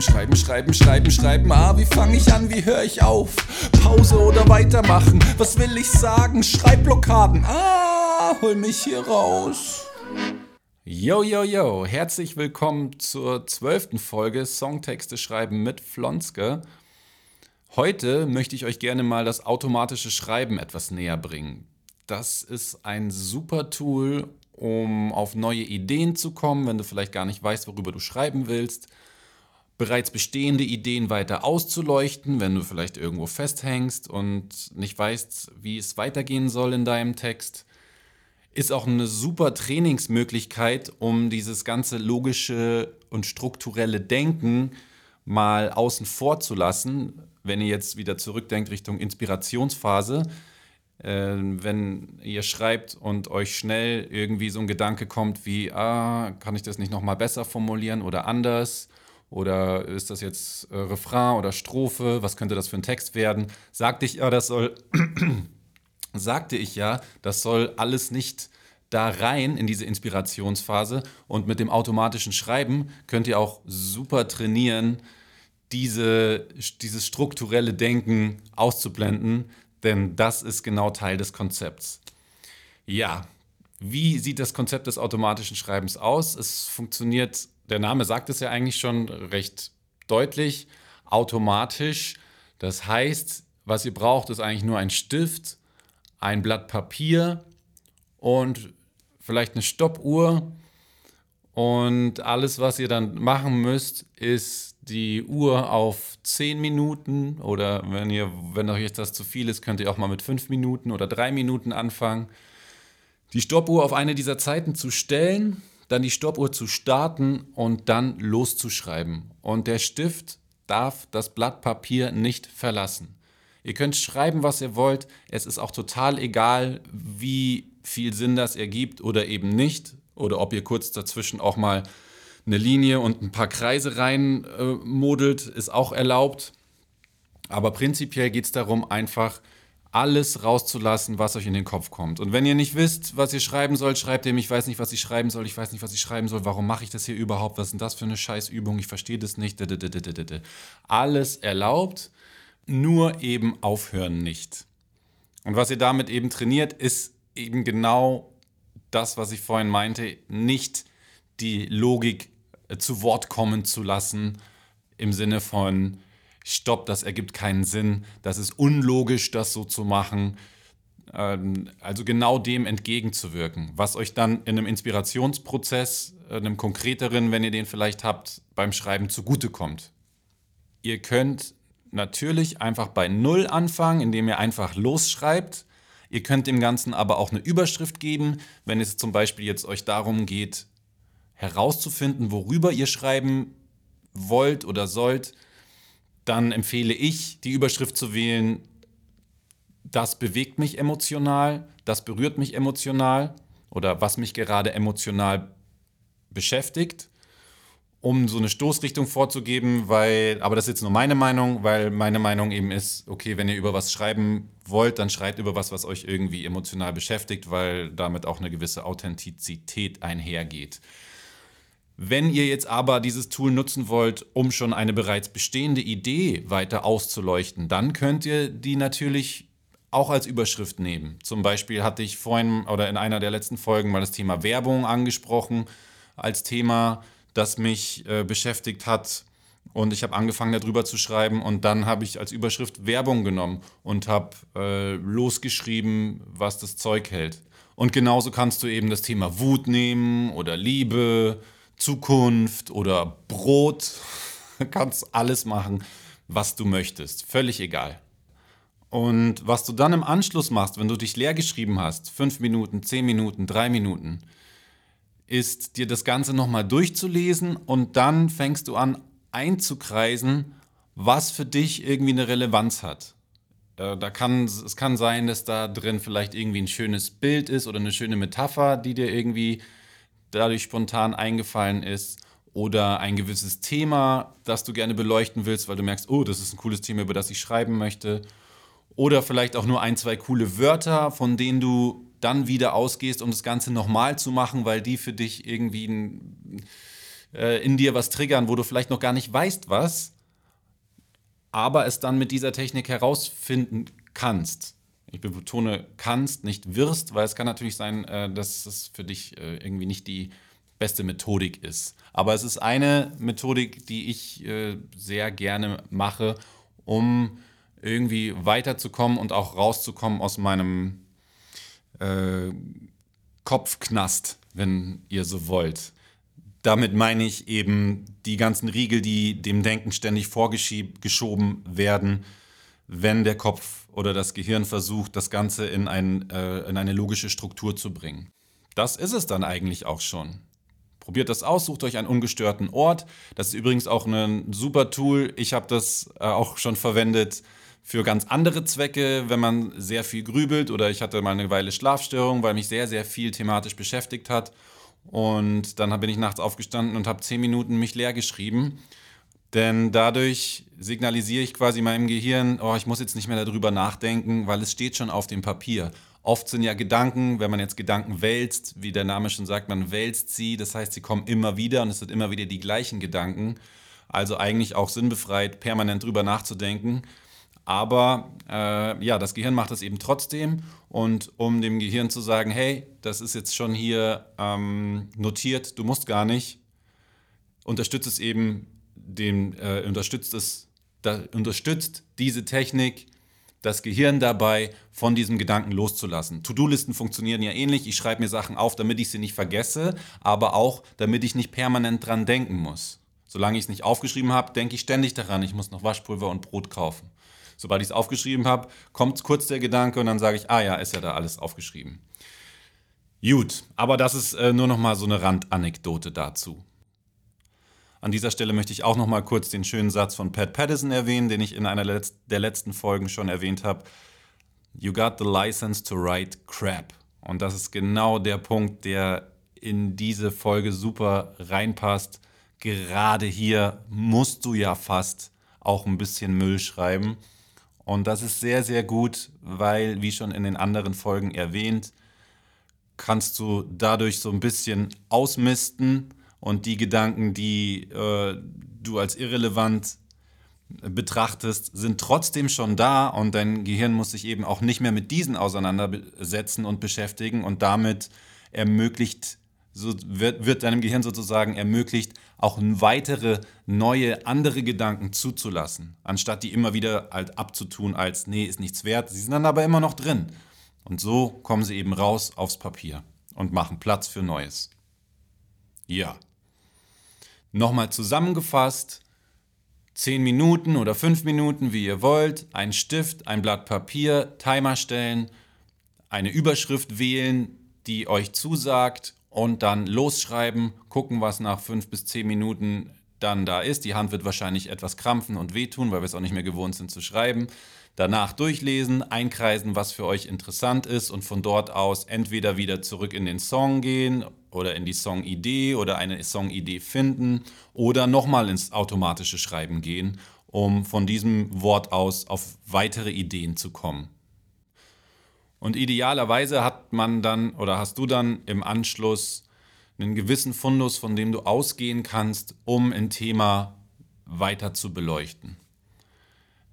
Schreiben, schreiben, schreiben, schreiben, schreiben. Ah, wie fange ich an, wie höre ich auf? Pause oder weitermachen? Was will ich sagen? Schreibblockaden. Ah, hol mich hier raus. Yo, yo, yo, herzlich willkommen zur zwölften Folge Songtexte schreiben mit Flonske. Heute möchte ich euch gerne mal das automatische Schreiben etwas näher bringen. Das ist ein super Tool, um auf neue Ideen zu kommen, wenn du vielleicht gar nicht weißt, worüber du schreiben willst. Bereits bestehende Ideen weiter auszuleuchten, wenn du vielleicht irgendwo festhängst und nicht weißt, wie es weitergehen soll in deinem Text. Ist auch eine super Trainingsmöglichkeit, um dieses ganze logische und strukturelle Denken mal außen vor zu lassen, wenn ihr jetzt wieder zurückdenkt Richtung Inspirationsphase äh, wenn ihr schreibt und euch schnell irgendwie so ein Gedanke kommt wie, ah, kann ich das nicht nochmal besser formulieren oder anders? Oder ist das jetzt äh, Refrain oder Strophe? Was könnte das für ein Text werden? Sagte ich ja, das soll, sagte ich ja, das soll alles nicht da rein in diese Inspirationsphase. Und mit dem automatischen Schreiben könnt ihr auch super trainieren, diese, dieses strukturelle Denken auszublenden, denn das ist genau Teil des Konzepts. Ja, wie sieht das Konzept des automatischen Schreibens aus? Es funktioniert, der Name sagt es ja eigentlich schon recht deutlich, automatisch. Das heißt, was ihr braucht, ist eigentlich nur ein Stift, ein Blatt Papier und vielleicht eine Stoppuhr. Und alles, was ihr dann machen müsst, ist die Uhr auf 10 Minuten oder wenn ihr, wenn euch das zu viel ist, könnt ihr auch mal mit 5 Minuten oder 3 Minuten anfangen. Die Stoppuhr auf eine dieser Zeiten zu stellen, dann die Stoppuhr zu starten und dann loszuschreiben. Und der Stift darf das Blatt Papier nicht verlassen. Ihr könnt schreiben, was ihr wollt. Es ist auch total egal, wie viel Sinn das ergibt oder eben nicht. Oder ob ihr kurz dazwischen auch mal eine Linie und ein paar Kreise rein äh, ist auch erlaubt. Aber prinzipiell geht es darum, einfach alles rauszulassen, was euch in den Kopf kommt. Und wenn ihr nicht wisst, was ihr schreiben sollt, schreibt ihr, ich weiß nicht, was ich schreiben soll, ich weiß nicht, was ich schreiben soll, warum mache ich das hier überhaupt, was ist denn das für eine Scheißübung, ich verstehe das nicht. Alles erlaubt, nur eben aufhören nicht. Und was ihr damit eben trainiert, ist eben genau das, was ich vorhin meinte, nicht die Logik äh, zu Wort kommen zu lassen, im Sinne von, stopp, das ergibt keinen Sinn, das ist unlogisch, das so zu machen. Ähm, also genau dem entgegenzuwirken, was euch dann in einem Inspirationsprozess, äh, einem konkreteren, wenn ihr den vielleicht habt, beim Schreiben zugutekommt. Ihr könnt natürlich einfach bei Null anfangen, indem ihr einfach losschreibt. Ihr könnt dem Ganzen aber auch eine Überschrift geben, wenn es zum Beispiel jetzt euch darum geht, herauszufinden, worüber ihr schreiben wollt oder sollt, dann empfehle ich, die Überschrift zu wählen, das bewegt mich emotional, das berührt mich emotional oder was mich gerade emotional beschäftigt, um so eine Stoßrichtung vorzugeben, weil, aber das ist jetzt nur meine Meinung, weil meine Meinung eben ist, okay, wenn ihr über was schreiben wollt, dann schreibt über was, was euch irgendwie emotional beschäftigt, weil damit auch eine gewisse Authentizität einhergeht. Wenn ihr jetzt aber dieses Tool nutzen wollt, um schon eine bereits bestehende Idee weiter auszuleuchten, dann könnt ihr die natürlich auch als Überschrift nehmen. Zum Beispiel hatte ich vorhin oder in einer der letzten Folgen mal das Thema Werbung angesprochen als Thema, das mich äh, beschäftigt hat. Und ich habe angefangen darüber zu schreiben und dann habe ich als Überschrift Werbung genommen und habe äh, losgeschrieben, was das Zeug hält. Und genauso kannst du eben das Thema Wut nehmen oder Liebe Zukunft oder Brot. Du kannst alles machen, was du möchtest. Völlig egal. Und was du dann im Anschluss machst, wenn du dich leer geschrieben hast, fünf Minuten, zehn Minuten, drei Minuten, ist dir das Ganze nochmal durchzulesen und dann fängst du an einzukreisen, was für dich irgendwie eine Relevanz hat. Äh, da kann, es kann sein, dass da drin vielleicht irgendwie ein schönes Bild ist oder eine schöne Metapher, die dir irgendwie dadurch spontan eingefallen ist oder ein gewisses Thema, das du gerne beleuchten willst, weil du merkst, oh, das ist ein cooles Thema, über das ich schreiben möchte. Oder vielleicht auch nur ein, zwei coole Wörter, von denen du dann wieder ausgehst, um das Ganze nochmal zu machen, weil die für dich irgendwie äh, in dir was triggern, wo du vielleicht noch gar nicht weißt, was, aber es dann mit dieser Technik herausfinden kannst. Ich betone kannst, nicht wirst, weil es kann natürlich sein, äh, dass es für dich äh, irgendwie nicht die beste Methodik ist. Aber es ist eine Methodik, die ich äh, sehr gerne mache, um irgendwie weiterzukommen und auch rauszukommen aus meinem äh, Kopfknast, wenn ihr so wollt. Damit meine ich eben die ganzen Riegel, die dem Denken ständig vorgeschoben werden, wenn der Kopf oder das Gehirn versucht, das Ganze in, ein, äh, in eine logische Struktur zu bringen. Das ist es dann eigentlich auch schon. Probiert das aus, sucht euch einen ungestörten Ort. Das ist übrigens auch ein super Tool. Ich habe das äh, auch schon verwendet für ganz andere Zwecke, wenn man sehr viel grübelt oder ich hatte mal eine Weile Schlafstörung, weil mich sehr, sehr viel thematisch beschäftigt hat. Und dann bin ich nachts aufgestanden und habe zehn Minuten mich leer geschrieben. Denn dadurch signalisiere ich quasi meinem Gehirn, oh, ich muss jetzt nicht mehr darüber nachdenken, weil es steht schon auf dem Papier. Oft sind ja Gedanken, wenn man jetzt Gedanken wälzt, wie der Name schon sagt, man wälzt sie, das heißt, sie kommen immer wieder und es sind immer wieder die gleichen Gedanken. Also eigentlich auch sinnbefreit, permanent drüber nachzudenken. Aber äh, ja, das Gehirn macht das eben trotzdem. Und um dem Gehirn zu sagen, hey, das ist jetzt schon hier ähm, notiert, du musst gar nicht, unterstützt es eben, den, äh, unterstützt es, da, unterstützt diese Technik das Gehirn dabei, von diesem Gedanken loszulassen. To-Do-Listen funktionieren ja ähnlich. Ich schreibe mir Sachen auf, damit ich sie nicht vergesse, aber auch, damit ich nicht permanent dran denken muss. Solange ich es nicht aufgeschrieben habe, denke ich ständig daran, ich muss noch Waschpulver und Brot kaufen. Sobald ich es aufgeschrieben habe, kommt kurz der Gedanke und dann sage ich, ah ja, ist ja da alles aufgeschrieben. Gut, aber das ist äh, nur noch mal so eine Randanekdote dazu. An dieser Stelle möchte ich auch noch mal kurz den schönen Satz von Pat Patterson erwähnen, den ich in einer der letzten Folgen schon erwähnt habe. You got the license to write crap. Und das ist genau der Punkt, der in diese Folge super reinpasst. Gerade hier musst du ja fast auch ein bisschen Müll schreiben. Und das ist sehr, sehr gut, weil, wie schon in den anderen Folgen erwähnt, kannst du dadurch so ein bisschen ausmisten und die Gedanken, die äh, du als irrelevant betrachtest, sind trotzdem schon da und dein Gehirn muss sich eben auch nicht mehr mit diesen auseinandersetzen und beschäftigen und damit ermöglicht so wird, wird deinem Gehirn sozusagen ermöglicht, auch weitere, neue, andere Gedanken zuzulassen, anstatt die immer wieder halt abzutun als, nee, ist nichts wert. Sie sind dann aber immer noch drin. Und so kommen sie eben raus aufs Papier und machen Platz für Neues. Ja. Nochmal zusammengefasst, 10 Minuten oder 5 Minuten, wie ihr wollt, ein Stift, ein Blatt Papier, Timer stellen, eine Überschrift wählen, die euch zusagt und dann losschreiben, gucken, was nach fünf bis zehn Minuten dann da ist. Die Hand wird wahrscheinlich etwas krampfen und wehtun, weil wir es auch nicht mehr gewohnt sind zu schreiben. Danach durchlesen, einkreisen, was für euch interessant ist und von dort aus entweder wieder zurück in den Song gehen oder in die Songidee oder eine Songidee finden oder nochmal ins automatische Schreiben gehen, um von diesem Wort aus auf weitere Ideen zu kommen. Und idealerweise hat man dann oder hast du dann im Anschluss einen gewissen Fundus, von dem du ausgehen kannst, um ein Thema weiter zu beleuchten.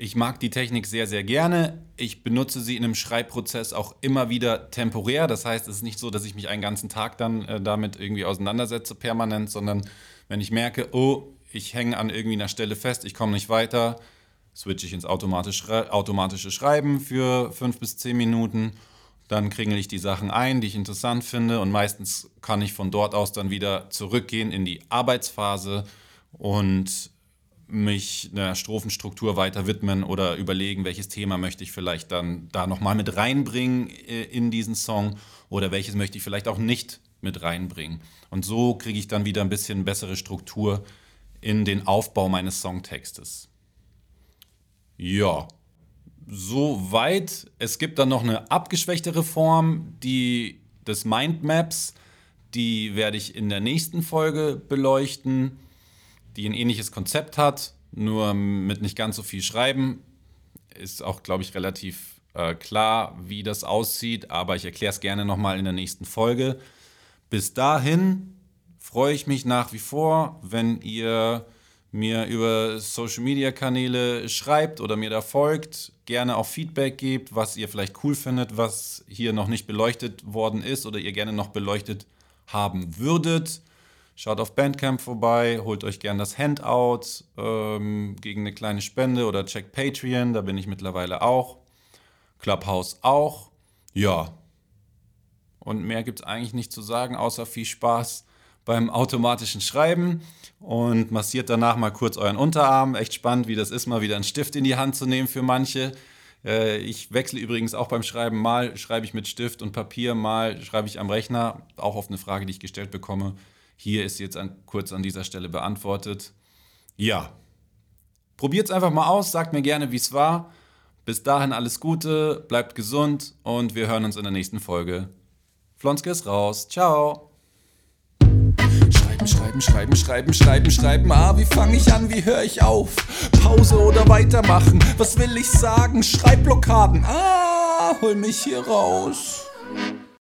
Ich mag die Technik sehr, sehr gerne. Ich benutze sie in einem Schreibprozess auch immer wieder temporär. Das heißt, es ist nicht so, dass ich mich einen ganzen Tag dann äh, damit irgendwie auseinandersetze permanent, sondern wenn ich merke, oh, ich hänge an irgendwie einer Stelle fest, ich komme nicht weiter, switche ich ins automatische Schreiben für fünf bis zehn Minuten. Dann kringel ich die Sachen ein, die ich interessant finde. Und meistens kann ich von dort aus dann wieder zurückgehen in die Arbeitsphase und mich einer Strophenstruktur weiter widmen oder überlegen, welches Thema möchte ich vielleicht dann da nochmal mit reinbringen äh, in diesen Song oder welches möchte ich vielleicht auch nicht mit reinbringen. Und so kriege ich dann wieder ein bisschen bessere Struktur in den Aufbau meines Songtextes. Ja, soweit. Es gibt dann noch eine abgeschwächtere Form, die des Mindmaps. Die werde ich in der nächsten Folge beleuchten, die ein ähnliches Konzept hat, nur mit nicht ganz so viel Schreiben. Ist auch, glaube ich, relativ äh, klar, wie das aussieht, aber ich erkläre es gerne nochmal in der nächsten Folge. Bis dahin freue ich mich nach wie vor, wenn ihr mir über Social Media Kanäle schreibt oder mir da folgt, gerne auch Feedback gebt, was ihr vielleicht cool findet, was hier noch nicht beleuchtet worden ist oder ihr gerne noch beleuchtet haben würdet. Schaut auf Bandcamp vorbei, holt euch gerne das Handout ähm, gegen eine kleine Spende oder checkt Patreon, da bin ich mittlerweile auch. Clubhouse auch. Ja. Und mehr gibt es eigentlich nicht zu sagen, außer viel Spaß beim automatischen Schreiben und massiert danach mal kurz euren Unterarm. Echt spannend, wie das ist, mal wieder einen Stift in die Hand zu nehmen für manche. Äh, ich wechsle übrigens auch beim Schreiben. Mal schreibe ich mit Stift und Papier, mal schreibe ich am Rechner. Auch auf eine Frage, die ich gestellt bekomme. Hier ist jetzt an, kurz an dieser Stelle beantwortet. Ja. Probiert es einfach mal aus, sagt mir gerne, wie es war. Bis dahin alles Gute, bleibt gesund und wir hören uns in der nächsten Folge. Flonske ist raus. Ciao. Schreiben, schreiben, schreiben, schreiben, schreiben. Ah, wie fange ich an, wie höre ich auf? Pause oder weitermachen? Was will ich sagen? Schreibblockaden. Ah, hol mich hier raus.